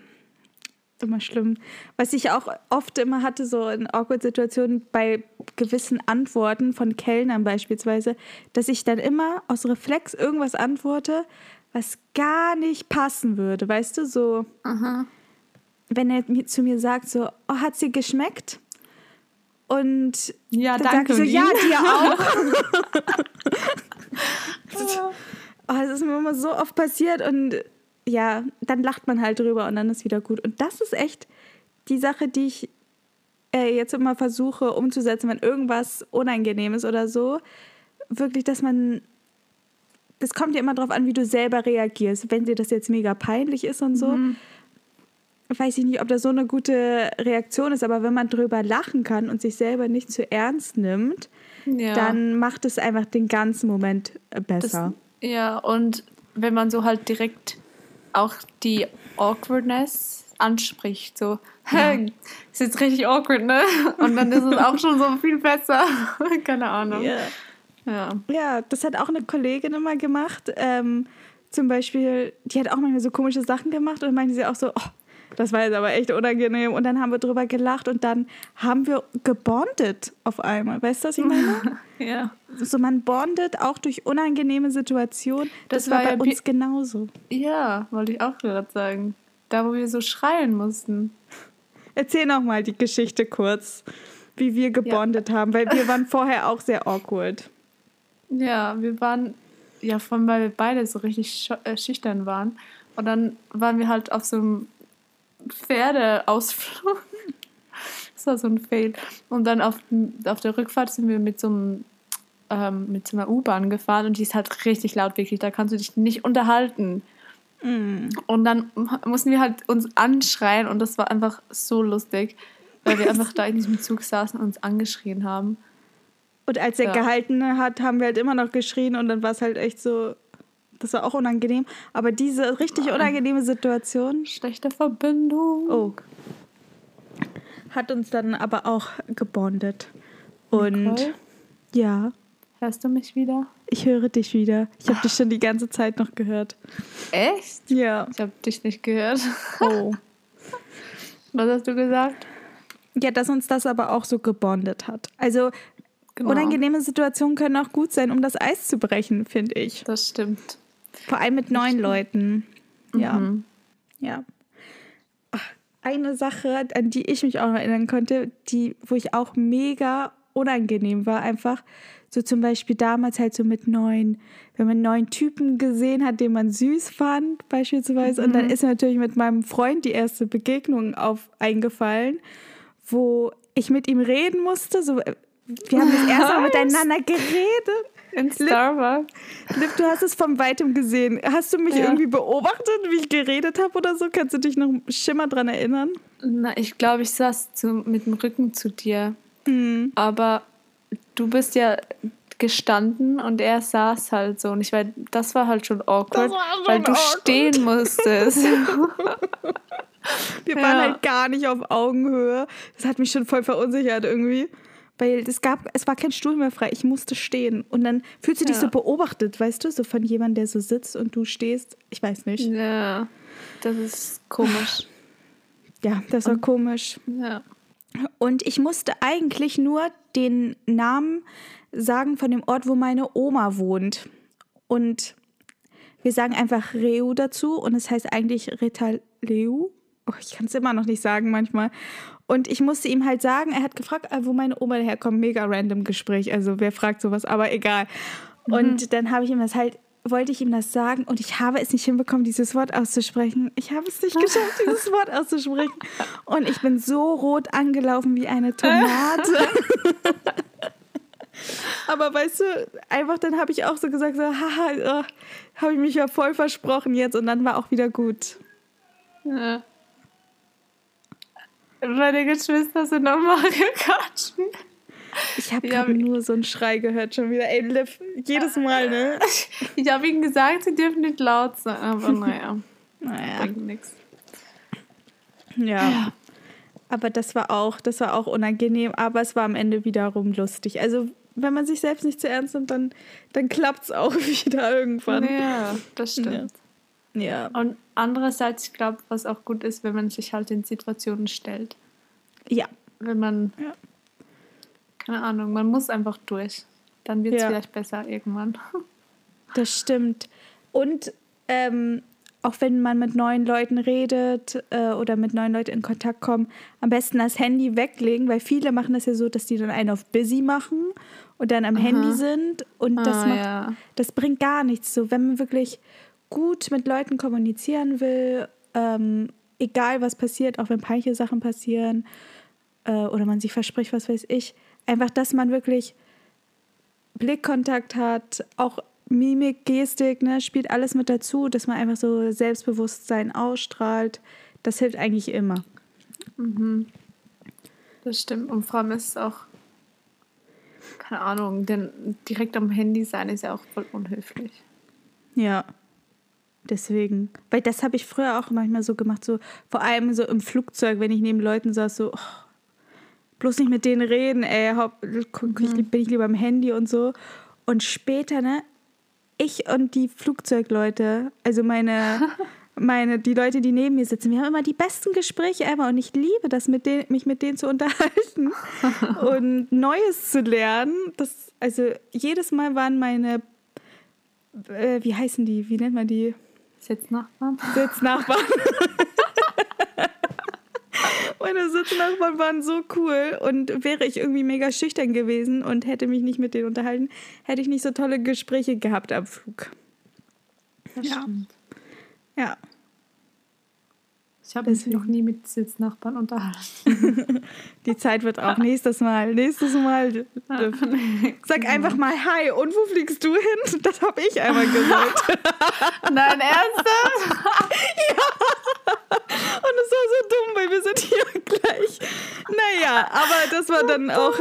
immer schlimm. Was ich auch oft immer hatte, so in Awkward-Situationen bei gewissen Antworten von Kellnern beispielsweise, dass ich dann immer aus Reflex irgendwas antworte, was gar nicht passen würde, weißt du, so. Aha. Wenn er zu mir sagt, so, oh, hat sie geschmeckt? Und ja, dann danke. Sag ich so, ja, dir auch. oh, das ist mir immer so oft passiert und ja, dann lacht man halt drüber und dann ist wieder gut. Und das ist echt die Sache, die ich äh, jetzt immer versuche umzusetzen, wenn irgendwas unangenehm ist oder so. Wirklich, dass man das kommt ja immer darauf an, wie du selber reagierst. Wenn dir das jetzt mega peinlich ist und so, mhm. weiß ich nicht, ob das so eine gute Reaktion ist, aber wenn man drüber lachen kann und sich selber nicht zu ernst nimmt, ja. dann macht es einfach den ganzen Moment äh, besser. Das, ja, und wenn man so halt direkt auch die Awkwardness anspricht, so, ja. ist jetzt richtig awkward, ne? Und dann ist es auch schon so viel besser. Keine Ahnung. Ja. Ja. ja, das hat auch eine Kollegin immer gemacht. Ähm, zum Beispiel, die hat auch manchmal so komische Sachen gemacht und dann meinte sie auch so, oh, das war jetzt aber echt unangenehm. Und dann haben wir drüber gelacht und dann haben wir gebondet auf einmal. Weißt du, was ich meine? ja. So, man bondet auch durch unangenehme Situationen. Das, das war, war bei ja uns genauso. Ja, wollte ich auch gerade sagen. Da, wo wir so schreien mussten. Erzähl noch mal die Geschichte kurz, wie wir gebondet ja. haben, weil wir waren vorher auch sehr awkward. Ja, wir waren, ja, vor allem, weil wir beide so richtig äh, schüchtern waren. Und dann waren wir halt auf so einem Pferdeausflug. das war so ein Fail. Und dann auf, auf der Rückfahrt sind wir mit so einem ähm, mit so einer U-Bahn gefahren und die ist halt richtig laut, wirklich. Da kannst du dich nicht unterhalten. Mm. Und dann mussten wir halt uns anschreien und das war einfach so lustig, weil wir einfach da in diesem Zug saßen und uns angeschrien haben. Und als er ja. gehalten hat, haben wir halt immer noch geschrien und dann war es halt echt so, das war auch unangenehm. Aber diese richtig oh. unangenehme Situation. Schlechte Verbindung. Oh. Hat uns dann aber auch gebondet. Und Nicole? ja. Hörst du mich wieder? Ich höre dich wieder. Ich habe dich schon die ganze Zeit noch gehört. Echt? Ja. Ich habe dich nicht gehört. Oh. Was hast du gesagt? Ja, dass uns das aber auch so gebondet hat. Also Genau. Unangenehme Situationen können auch gut sein, um das Eis zu brechen, finde ich. Das stimmt. Vor allem mit neuen Leuten. Ja. Mhm. Ja. Eine Sache, an die ich mich auch noch erinnern konnte, die, wo ich auch mega unangenehm war, einfach so zum Beispiel damals halt so mit neuen, wenn man neuen Typen gesehen hat, den man süß fand, beispielsweise. Mhm. Und dann mhm. ist natürlich mit meinem Freund die erste Begegnung auf eingefallen, wo ich mit ihm reden musste, so wir haben das erste Mal miteinander geredet. In Starbucks. Liv, du hast es von weitem gesehen. Hast du mich ja. irgendwie beobachtet, wie ich geredet habe oder so? Kannst du dich noch Schimmer dran erinnern? Na, ich glaube, ich saß zu, mit dem Rücken zu dir. Mhm. Aber du bist ja gestanden und er saß halt so. Und ich weiß, das war halt schon awkward, schon weil du awkward. stehen musstest. Wir waren halt gar nicht auf Augenhöhe. Das hat mich schon voll verunsichert irgendwie. Weil es gab, es war kein Stuhl mehr frei. Ich musste stehen. Und dann fühlst du dich ja. so beobachtet, weißt du, so von jemandem, der so sitzt und du stehst. Ich weiß nicht. Ja, das ist komisch. Ja, das war und, komisch. Ja. Und ich musste eigentlich nur den Namen sagen von dem Ort, wo meine Oma wohnt. Und wir sagen einfach Reu dazu und es heißt eigentlich Retaleu. Oh, ich kann es immer noch nicht sagen manchmal. Und ich musste ihm halt sagen, er hat gefragt, äh, wo meine Oma herkommt. Mega random Gespräch. Also wer fragt sowas, aber egal. Mhm. Und dann habe ich ihm das halt, wollte ich ihm das sagen und ich habe es nicht hinbekommen, dieses Wort auszusprechen. Ich habe es nicht geschafft, dieses Wort auszusprechen. Und ich bin so rot angelaufen wie eine Tomate. Aber weißt du, einfach dann habe ich auch so gesagt, so, haha, oh, habe ich mich ja voll versprochen jetzt und dann war auch wieder gut. Ja. Meine Geschwister sind Mario Kart Ich habe hab nur so einen Schrei gehört schon wieder. Ey, Liv, jedes Mal, ne? Ich habe ihnen gesagt, sie dürfen nicht laut sein, aber naja. naja. Bringt nichts. Ja. ja. Aber das war auch, das war auch unangenehm, aber es war am Ende wiederum lustig. Also wenn man sich selbst nicht zu ernst nimmt, dann, dann klappt es auch wieder irgendwann. Ja, das stimmt. Ja. Ja. Und andererseits, ich glaube, was auch gut ist, wenn man sich halt in Situationen stellt. Ja. Wenn man, ja. keine Ahnung, man muss einfach durch. Dann wird es ja. vielleicht besser irgendwann. Das stimmt. Und ähm, auch wenn man mit neuen Leuten redet äh, oder mit neuen Leuten in Kontakt kommt, am besten das Handy weglegen, weil viele machen das ja so, dass die dann einen auf Busy machen und dann am Aha. Handy sind und ah, das macht, ja. das bringt gar nichts. So, wenn man wirklich gut mit Leuten kommunizieren will, ähm, egal was passiert, auch wenn peinliche Sachen passieren äh, oder man sich verspricht, was weiß ich, einfach, dass man wirklich Blickkontakt hat, auch Mimik, Gestik, ne, spielt alles mit dazu, dass man einfach so Selbstbewusstsein ausstrahlt. Das hilft eigentlich immer. Mhm. Das stimmt. Und vor allem ist es auch keine Ahnung, denn direkt am Handy sein ist ja auch voll unhöflich. Ja. Deswegen. Weil das habe ich früher auch manchmal so gemacht, so vor allem so im Flugzeug, wenn ich neben Leuten saß, so, oh, bloß nicht mit denen reden, ey, haupt, mhm. bin ich lieber am Handy und so. Und später, ne, ich und die Flugzeugleute, also meine meine, die Leute, die neben mir sitzen, wir haben immer die besten Gespräche ever und ich liebe das, mit denen, mich mit denen zu unterhalten und Neues zu lernen. Das, also jedes Mal waren meine, äh, wie heißen die, wie nennt man die? Sitznachbarn. Sitznachbarn. Meine Sitznachbarn waren so cool und wäre ich irgendwie mega schüchtern gewesen und hätte mich nicht mit denen unterhalten, hätte ich nicht so tolle Gespräche gehabt am Flug. Das ja. Stimmt. Ja. Ich habe mich noch nie mit Sitznachbarn unterhalten. Die Zeit wird auch nächstes Mal. Nächstes Mal. Sag einfach mal Hi und wo fliegst du hin? Das habe ich einmal gesagt. Nein, ernsthaft? ja. Und es war so dumm, weil wir sind hier gleich. Naja, aber das war dann auch.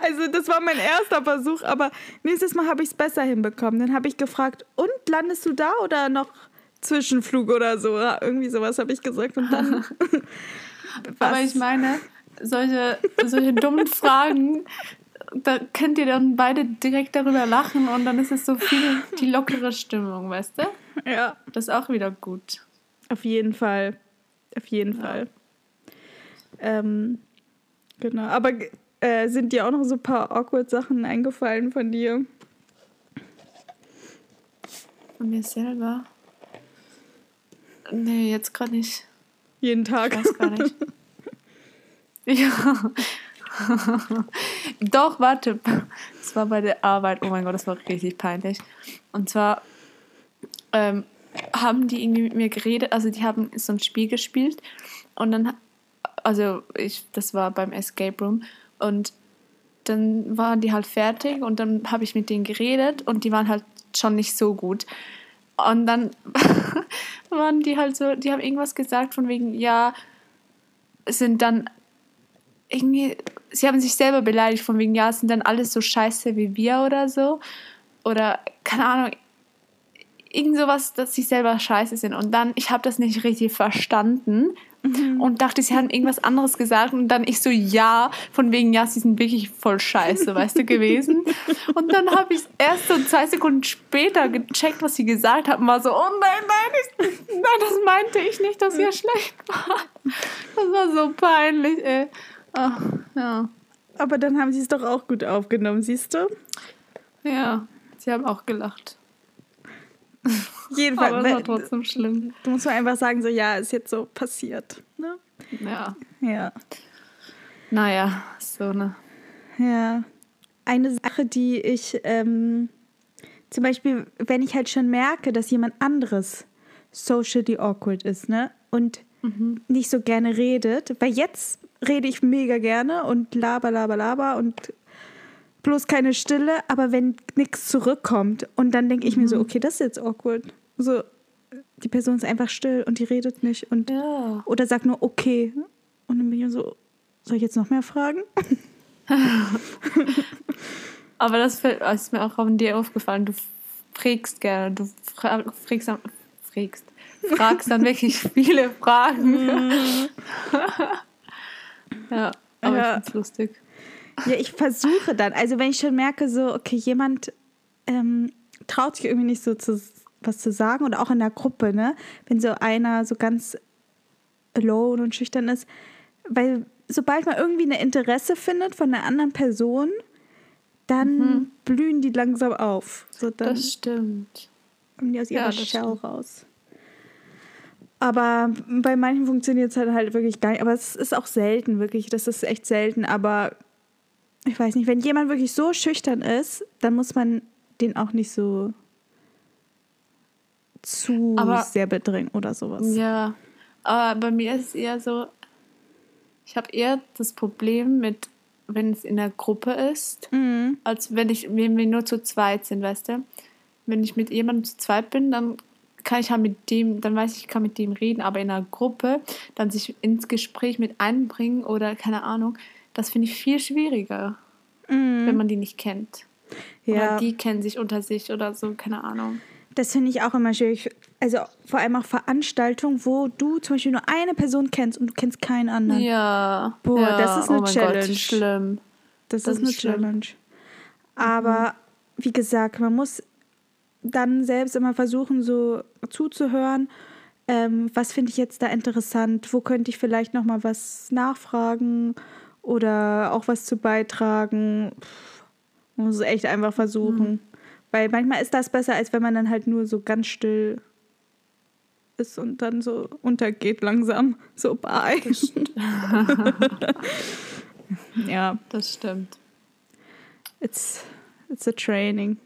Also das war mein erster Versuch, aber nächstes Mal habe ich es besser hinbekommen. Dann habe ich gefragt, und landest du da oder noch Zwischenflug oder so? Irgendwie sowas habe ich gesagt und dann. aber ich meine, solche, solche dummen Fragen, da könnt ihr dann beide direkt darüber lachen und dann ist es so viel die lockere Stimmung, weißt du? Ja. Das ist auch wieder gut. Auf jeden Fall. Auf jeden ja. Fall. Ähm, genau. Aber äh, sind dir auch noch so ein paar awkward Sachen eingefallen von dir? Von mir selber? Nee, jetzt gerade nicht. Jeden Tag? Ich weiß gar nicht. ja. Doch, warte. Das war bei der Arbeit. Oh mein Gott, das war richtig peinlich. Und zwar ähm, haben die irgendwie mit mir geredet. Also, die haben so ein Spiel gespielt. Und dann, also, ich, das war beim Escape Room. Und dann waren die halt fertig und dann habe ich mit denen geredet und die waren halt schon nicht so gut. Und dann waren die halt so, die haben irgendwas gesagt von wegen, ja, sind dann irgendwie, sie haben sich selber beleidigt von wegen, ja, sind dann alles so scheiße wie wir oder so. Oder, keine Ahnung, irgend sowas, dass sie selber scheiße sind. Und dann, ich habe das nicht richtig verstanden mhm. und dachte, sie haben irgendwas anderes gesagt. Und dann ich so, ja, von wegen, ja, sie sind wirklich voll scheiße, weißt du, gewesen. Und dann habe ich erst so zwei Sekunden später gecheckt, was sie gesagt haben. War so, oh nein, nein, ich, nein, das meinte ich nicht, dass ihr schlecht war. Das war so peinlich, ey. Ach, ja. Aber dann haben sie es doch auch gut aufgenommen, siehst du? Ja, sie haben auch gelacht. Jedenfalls. Aber es war trotzdem schlimm. Du musst einfach sagen, so, ja, ist jetzt so passiert. Ne? Ja. Ja. Naja, so ne. Ja. Eine Sache, die ich, ähm, zum Beispiel, wenn ich halt schon merke, dass jemand anderes socially awkward ist, ne? Und mhm. nicht so gerne redet, weil jetzt rede ich mega gerne und laber, laber, laber und bloß keine Stille, aber wenn nichts zurückkommt und dann denke ich mhm. mir so, mhm. okay, das ist jetzt awkward. So, die Person ist einfach still und die redet nicht und ja. oder sagt nur okay. Und dann bin ich so, soll ich jetzt noch mehr fragen? aber das ist mir auch von dir aufgefallen. Du fragst gerne, du fragst, fragst, fragst dann wirklich viele Fragen. Mhm. ja, aber ja. ich finde es lustig. Ja, ich versuche dann. Also wenn ich schon merke, so, okay, jemand ähm, traut sich irgendwie nicht so zu, was zu sagen oder auch in der Gruppe, ne? Wenn so einer so ganz alone und schüchtern ist. Weil sobald man irgendwie ein Interesse findet von einer anderen Person, dann mhm. blühen die langsam auf. So das stimmt. Kommen die aus ihrer ja, Shell raus. Aber bei manchen funktioniert es halt, halt wirklich gar nicht. Aber es ist auch selten, wirklich. Das ist echt selten. Aber ich weiß nicht, wenn jemand wirklich so schüchtern ist, dann muss man den auch nicht so zu aber, sehr bedrängen oder sowas. Ja, aber bei mir ist es eher so, ich habe eher das Problem mit, wenn es in der Gruppe ist, mhm. als wenn ich, wenn wir nur zu zweit sind, weißt du? Wenn ich mit jemandem zu zweit bin, dann kann ich halt mit dem, dann weiß ich, ich kann mit dem reden, aber in einer Gruppe dann sich ins Gespräch mit einbringen oder keine Ahnung, das finde ich viel schwieriger, mhm. wenn man die nicht kennt. Ja. Oder die kennen sich unter sich oder so, keine Ahnung. Das finde ich auch immer schwierig. Also vor allem auch Veranstaltungen, wo du zum Beispiel nur eine Person kennst und du kennst keinen anderen. Ja. Boah, ja. das ist eine oh Challenge. Gott, schlimm. Das, das ist, eine schlimm. Challenge. Aber mhm. wie gesagt, man muss dann selbst immer versuchen, so zuzuhören. Ähm, was finde ich jetzt da interessant? Wo könnte ich vielleicht noch mal was nachfragen? Oder auch was zu beitragen. Man muss es echt einfach versuchen. Mhm. Weil manchmal ist das besser, als wenn man dann halt nur so ganz still ist und dann so untergeht langsam. So bye. Das ja. Das stimmt. It's, it's a training.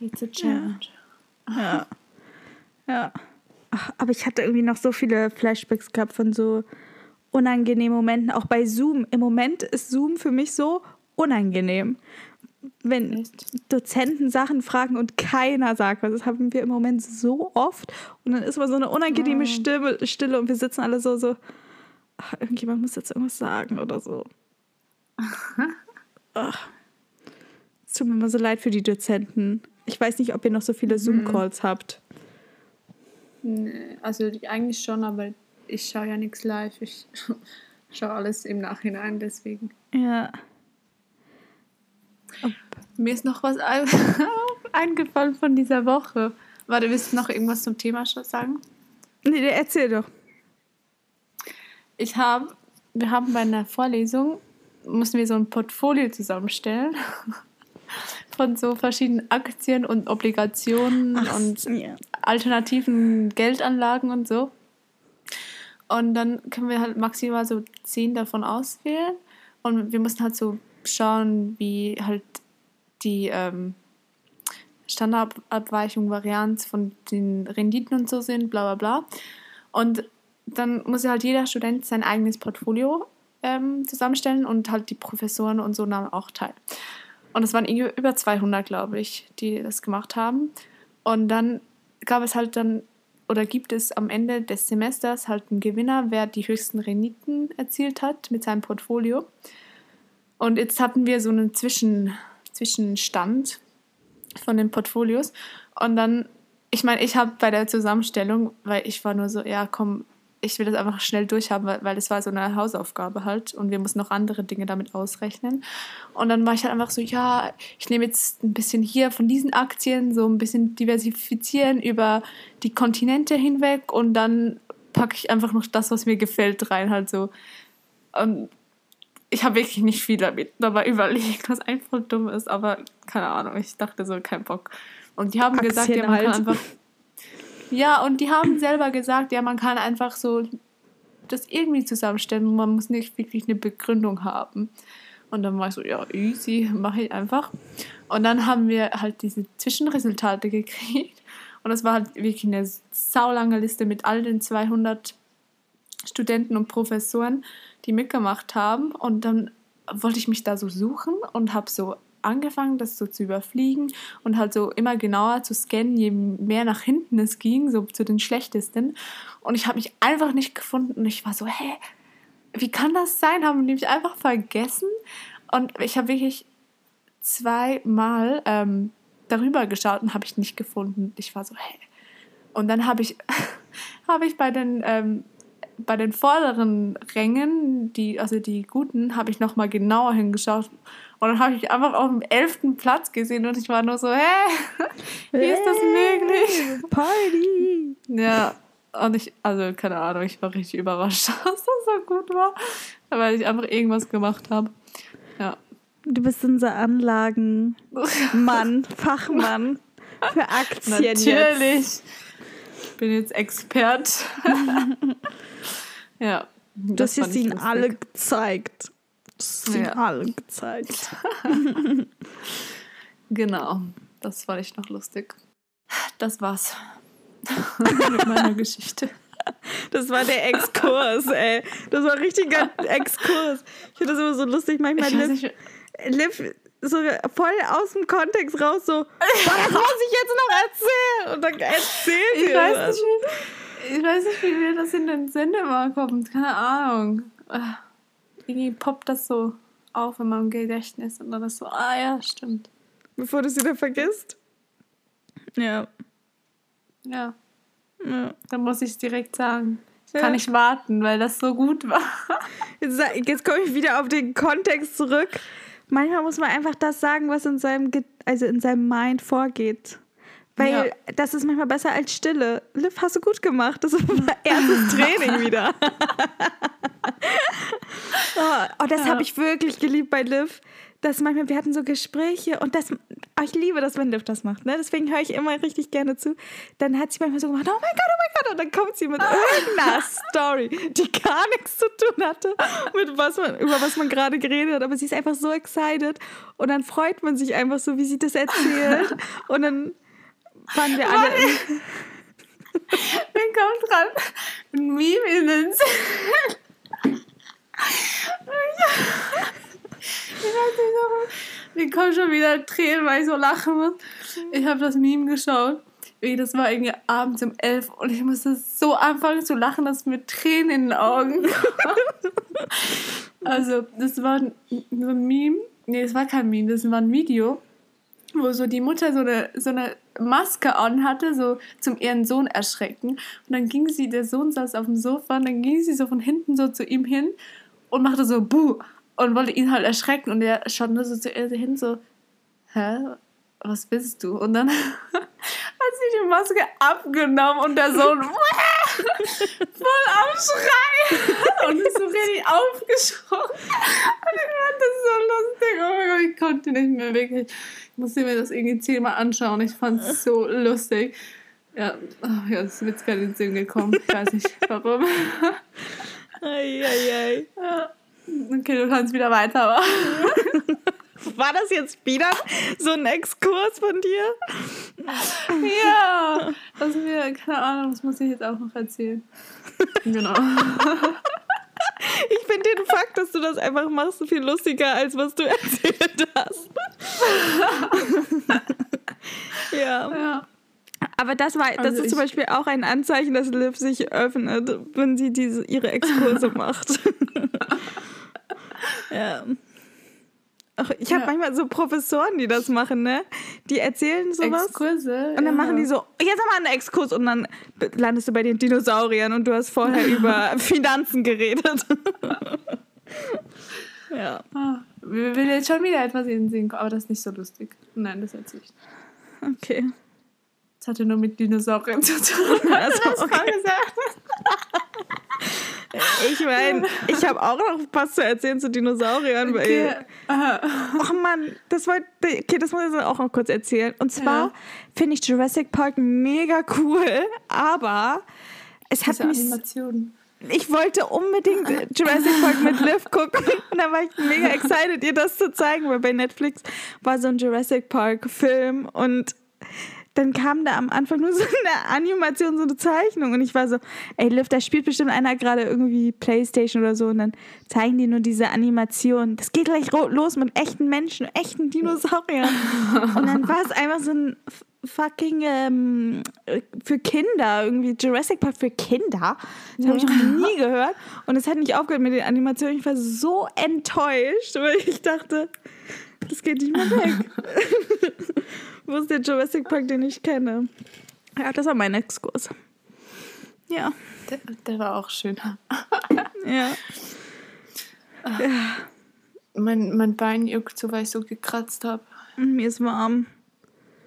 It's a challenge. Ja. Ja. ja. Ach, aber ich hatte irgendwie noch so viele Flashbacks gehabt von so unangenehmen Momenten, auch bei Zoom. Im Moment ist Zoom für mich so unangenehm. Wenn Echt? Dozenten Sachen fragen und keiner sagt was, das haben wir im Moment so oft. Und dann ist mal so eine unangenehme oh. Stimme, Stille und wir sitzen alle so, so, ach, irgendjemand muss jetzt irgendwas sagen oder so. ach. Es tut mir immer so leid für die Dozenten. Ich weiß nicht, ob ihr noch so viele mhm. Zoom-Calls habt. Nee, also eigentlich schon, aber ich schaue ja nichts live, ich schaue alles im Nachhinein, deswegen. Ja. Ob. Mir ist noch was eingefallen von dieser Woche. Warte, willst du noch irgendwas zum Thema sagen? Nee, erzähl doch. Ich habe, wir haben bei einer Vorlesung, mussten wir so ein Portfolio zusammenstellen von so verschiedenen Aktien und Obligationen Ach, und ja. alternativen Geldanlagen und so. Und dann können wir halt maximal so zehn davon auswählen. Und wir mussten halt so schauen, wie halt die ähm, Standardabweichung, Varianz von den Renditen und so sind, bla bla bla. Und dann muss halt jeder Student sein eigenes Portfolio ähm, zusammenstellen und halt die Professoren und so nahmen auch teil. Und es waren über 200, glaube ich, die das gemacht haben. Und dann gab es halt dann, oder gibt es am Ende des Semesters halt einen Gewinner, wer die höchsten Renditen erzielt hat mit seinem Portfolio. Und jetzt hatten wir so einen Zwischen, Zwischenstand von den Portfolios. Und dann, ich meine, ich habe bei der Zusammenstellung, weil ich war nur so, ja, komm, ich will das einfach schnell durchhaben, weil, das war so eine Hausaufgabe halt und wir mussten noch andere Dinge damit ausrechnen. Und dann war ich halt einfach so, ja, ich nehme jetzt ein bisschen hier von diesen Aktien, so ein bisschen diversifizieren über die Kontinente hinweg und dann packe ich einfach noch das, was mir gefällt, rein halt so. Und ich habe wirklich nicht viel damit dabei überlegt, was einfach dumm ist, aber keine Ahnung, ich dachte so, kein Bock. Und die haben Aktien gesagt, ja, man halt. kann einfach. Ja, und die haben selber gesagt, ja, man kann einfach so das irgendwie zusammenstellen man muss nicht wirklich eine Begründung haben. Und dann war ich so, ja, easy, mache ich einfach. Und dann haben wir halt diese Zwischenresultate gekriegt. Und das war halt wirklich eine saulange Liste mit all den 200 Studenten und Professoren, die mitgemacht haben. Und dann wollte ich mich da so suchen und habe so angefangen, das so zu überfliegen und halt so immer genauer zu scannen, je mehr nach hinten es ging, so zu den schlechtesten. Und ich habe mich einfach nicht gefunden und ich war so, hä, wie kann das sein? Haben die mich einfach vergessen? Und ich habe wirklich zweimal ähm, darüber geschaut und habe ich nicht gefunden. Ich war so, hä? Und dann habe ich, hab ich bei den ähm, bei den vorderen Rängen, die, also die guten, habe ich nochmal genauer hingeschaut. Und dann habe ich einfach auf dem elften Platz gesehen und ich war nur so, hä, wie ist das möglich? Party! Ja, und ich, also keine Ahnung, ich war richtig überrascht, dass das so gut war, weil ich einfach irgendwas gemacht habe. Ja. Du bist unser Anlagenmann, Fachmann für Aktien. Natürlich. Jetzt. Ich bin jetzt Expert. Ja. Das, das ist ihnen alle gezeigt. Das ihnen alle gezeigt. genau. Das fand ich noch lustig. Das war's mit meiner Geschichte. Das war der Exkurs, ey. Das war ein richtiger Exkurs. Ich finde das immer so lustig. Manchmal Liv, Liv so voll aus dem Kontext raus, so, was muss ich jetzt noch erzählen? Und dann erzählt ich weiß nicht, ich weiß nicht, wie mir das in den immer kommt. Keine Ahnung. Irgendwie poppt das so auf in meinem Gedächtnis und dann ist so, ah ja, stimmt. Bevor du es wieder vergisst? Ja. Ja. ja. Dann muss ich es direkt sagen. Ich ja. kann nicht warten, weil das so gut war. Jetzt, jetzt komme ich wieder auf den Kontext zurück. Manchmal muss man einfach das sagen, was in seinem, also in seinem Mind vorgeht. Weil ja. das ist manchmal besser als Stille. Liv, hast du gut gemacht. Das ist unser erstes Training wieder. oh, oh, das ja. habe ich wirklich geliebt bei Liv. Dass manchmal, wir hatten so Gespräche und das, oh, ich liebe das, wenn Liv das macht. Ne? Deswegen höre ich immer richtig gerne zu. Dann hat sie manchmal so gemacht, oh mein Gott, oh mein Gott. Und dann kommt sie mit irgendeiner Story, die gar nichts zu tun hatte, mit was man, über was man gerade geredet hat. Aber sie ist einfach so excited. Und dann freut man sich einfach so, wie sie das erzählt. Und dann Fanden wir alle. Mir kommt dran ein Meme in den Sinn. Mir kommen schon wieder Tränen, weil ich so lachen muss. Ich habe das Meme geschaut. Das war irgendwie abends um elf und ich musste so anfangen zu lachen, dass mir Tränen in den Augen kamen. Also, das war so ein Meme. Nee, das war kein Meme, das war ein Video wo so die Mutter so eine, so eine Maske an hatte, so zum ihren Sohn erschrecken. Und dann ging sie, der Sohn saß auf dem Sofa, und dann ging sie so von hinten so zu ihm hin und machte so Buh und wollte ihn halt erschrecken. Und er schaut nur so zu ihr hin, so, hä, was bist du? Und dann hat sie die Maske abgenommen und der Sohn voll am Schreien und ist so richtig aufgeschrocken. Und ich fand das so lustig. Oh mein Gott, ich konnte nicht mehr wirklich. Ich musste mir das irgendwie zehnmal anschauen. Ich fand es so lustig. Ja, oh, ja, das ist mir jetzt gerade in den Sinn gekommen. Ich weiß nicht warum. Eieiei. Ja. Okay, du kannst wieder weiter. War das jetzt wieder so ein Exkurs von dir? Ja, das mir, keine Ahnung, das muss ich jetzt auch noch erzählen. Genau. Ich finde den Fakt, dass du das einfach machst, viel lustiger, als was du erzählt hast. ja. ja. Aber das war, das also ist zum Beispiel auch ein Anzeichen, dass Liv sich öffnet, wenn sie diese, ihre Exkurse macht. ja. Ach, ich habe ja. manchmal so Professoren, die das machen, ne? Die erzählen sowas. Exkurse. Und dann ja. machen die so, jetzt haben wir einen Exkurs und dann landest du bei den Dinosauriern und du hast vorher über Finanzen geredet. ja. Ah, wir will jetzt schon wieder etwas in den Sinn kommen, aber das ist nicht so lustig. Nein, das erzähle ich nicht. Okay. Das hatte nur mit Dinosauriern zu tun. Also, okay. Ich meine, ich habe auch noch was zu erzählen zu Dinosauriern. Okay. Weil, oh Mann, das wollte, okay, das muss ich auch noch kurz erzählen. Und zwar ja. finde ich Jurassic Park mega cool, aber es hat Diese mich. Animation. Ich wollte unbedingt Jurassic Park mit Liv gucken und da war ich mega excited, ihr das zu zeigen, weil bei Netflix war so ein Jurassic Park Film und dann kam da am Anfang nur so eine Animation, so eine Zeichnung. Und ich war so, ey, Liv, da spielt bestimmt einer gerade irgendwie Playstation oder so. Und dann zeigen die nur diese Animation. Das geht gleich los mit echten Menschen, echten Dinosauriern. und dann war es einfach so ein fucking ähm, für Kinder, irgendwie Jurassic Park für Kinder. Das habe ich noch nie gehört. Und es hat nicht aufgehört mit den Animationen. Ich war so enttäuscht, weil ich dachte, das geht nicht mehr weg. Wo ist der Jurassic Park, den ich kenne? Ja, das war mein Exkurs. Ja. Der, der war auch schön. ja. ja. Mein, mein Bein juckt so, weil ich so gekratzt habe. Mir ist warm.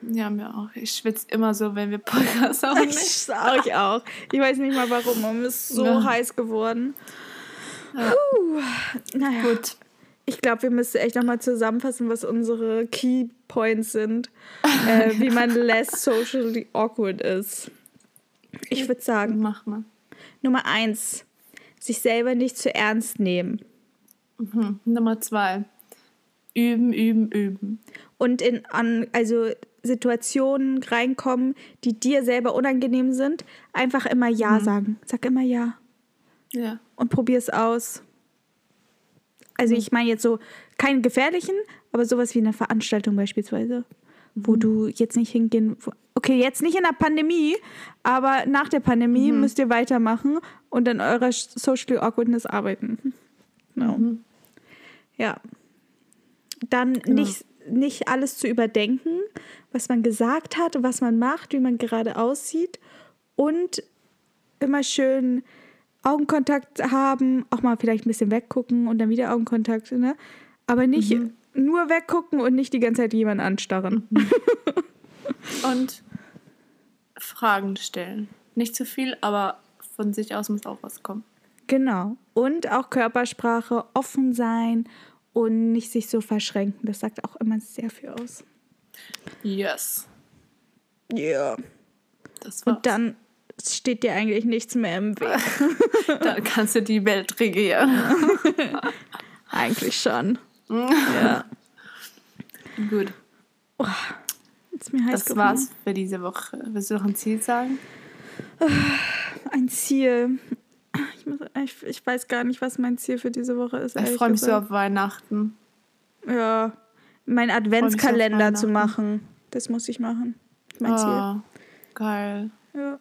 Ja, mir auch. Ich schwitze immer so, wenn wir Podcast aufnehmen. Ich auch, ich auch. Ich weiß nicht mal warum, mir ist so ja. heiß geworden. Ja. Puh. Naja. Gut. Ich glaube, wir müssen echt nochmal zusammenfassen, was unsere Key Points sind, äh, wie man less socially awkward ist. Ich würde sagen, mach mal. Nummer eins, sich selber nicht zu ernst nehmen. Mhm. Nummer zwei, üben, üben, üben. Und in an, also Situationen reinkommen, die dir selber unangenehm sind, einfach immer Ja mhm. sagen. Sag immer Ja. Ja. Und probier es aus. Also mhm. ich meine jetzt so keine gefährlichen, aber sowas wie eine Veranstaltung beispielsweise, wo mhm. du jetzt nicht hingehen. Okay, jetzt nicht in der Pandemie, aber nach der Pandemie mhm. müsst ihr weitermachen und an eurer Social Awkwardness arbeiten. Genau. Mhm. Ja. Dann genau. nicht, nicht alles zu überdenken, was man gesagt hat, was man macht, wie man gerade aussieht und immer schön Augenkontakt haben, auch mal vielleicht ein bisschen weggucken und dann wieder Augenkontakt, ne? Aber nicht mhm. nur weggucken und nicht die ganze Zeit jemanden anstarren. Mhm. und Fragen stellen. Nicht zu viel, aber von sich aus muss auch was kommen. Genau. Und auch Körpersprache, offen sein und nicht sich so verschränken. Das sagt auch immer sehr viel aus. Yes. Ja. Yeah. Das war's. Und dann steht dir eigentlich nichts mehr im Weg. Dann kannst du die Welt regieren. eigentlich schon. ja. Gut. Oh, jetzt mir heiß das geworden. war's für diese Woche. Willst du noch ein Ziel sagen? Ein Ziel. Ich, muss, ich, ich weiß gar nicht, was mein Ziel für diese Woche ist. Ich freue mich so auf Weihnachten. Ja, mein Adventskalender zu machen. Das muss ich machen. Mein oh, Ziel. Geil. Ja.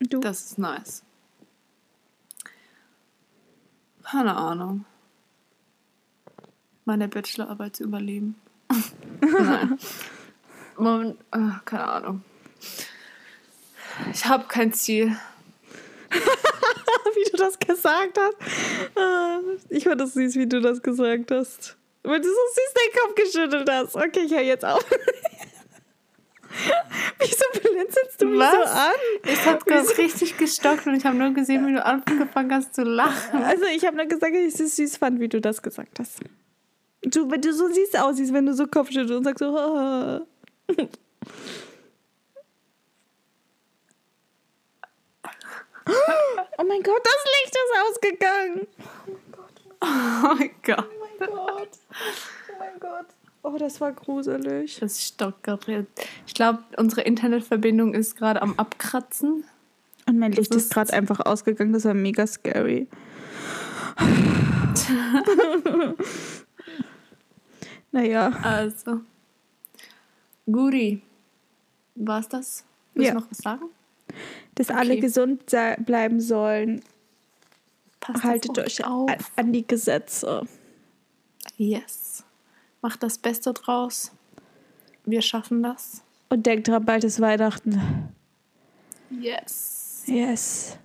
Du? Das ist nice. Keine Ahnung. Meine Bachelorarbeit zu überleben. Nein. Moment, ach, keine Ahnung. Ich habe kein Ziel. wie du das gesagt hast. Ah, ich fand das süß, wie du das gesagt hast. Weil du so süß deinen Kopf geschüttelt hast. Okay, ich höre jetzt auf. Wieso blinzelst du mich Was? so an? Es hat gerade richtig gestockt und ich habe nur gesehen, wie du angefangen hast zu lachen. Also ich habe nur gesagt, dass ich es süß fand, wie du das gesagt hast. Du, wenn du so siehst aussiehst, wenn du so Kopfschüttelst und sagst so. Oh. oh mein Gott, das Licht ist ausgegangen. Oh mein Gott. Oh mein Gott. Oh mein Gott. Oh mein Gott. Oh, das war gruselig. Das stockt gerade. Ich glaube, unsere Internetverbindung ist gerade am Abkratzen. Und mein Licht das ist, ist gerade einfach ausgegangen. Das war mega scary. naja. Also. Guri. War's das? Willst ja. du noch was sagen? Dass okay. alle gesund bleiben sollen. Passt Haltet euch auf. An die Gesetze. Yes. Macht das Beste draus. Wir schaffen das. Und denkt dran, bald ist Weihnachten. Yes. Yes.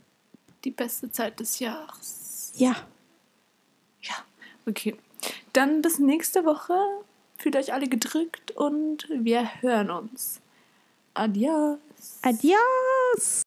Die beste Zeit des Jahres. Ja. Ja, okay. Dann bis nächste Woche. Fühlt euch alle gedrückt und wir hören uns. Adios. Adios.